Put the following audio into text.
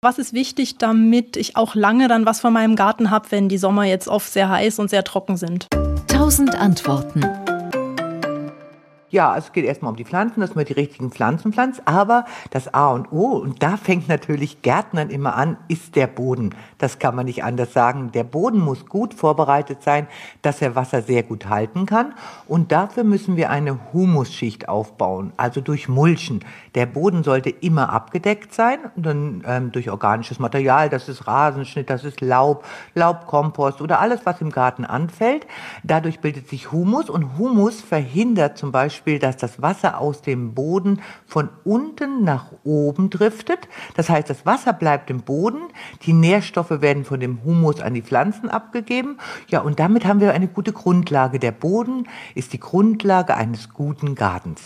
Was ist wichtig, damit ich auch lange dann was von meinem Garten habe, wenn die Sommer jetzt oft sehr heiß und sehr trocken sind? Tausend Antworten. Ja, es geht erstmal um die Pflanzen, dass man die richtigen Pflanzen pflanzt. Aber das A und O, und da fängt natürlich Gärtnern immer an, ist der Boden. Das kann man nicht anders sagen. Der Boden muss gut vorbereitet sein, dass er Wasser sehr gut halten kann. Und dafür müssen wir eine Humusschicht aufbauen, also durch Mulchen. Der Boden sollte immer abgedeckt sein, dann ähm, durch organisches Material, das ist Rasenschnitt, das ist Laub, Laubkompost oder alles, was im Garten anfällt. Dadurch bildet sich Humus und Humus verhindert zum Beispiel Beispiel, dass das Wasser aus dem Boden von unten nach oben driftet. Das heißt, das Wasser bleibt im Boden, die Nährstoffe werden von dem Humus an die Pflanzen abgegeben. Ja, und damit haben wir eine gute Grundlage. Der Boden ist die Grundlage eines guten Gartens.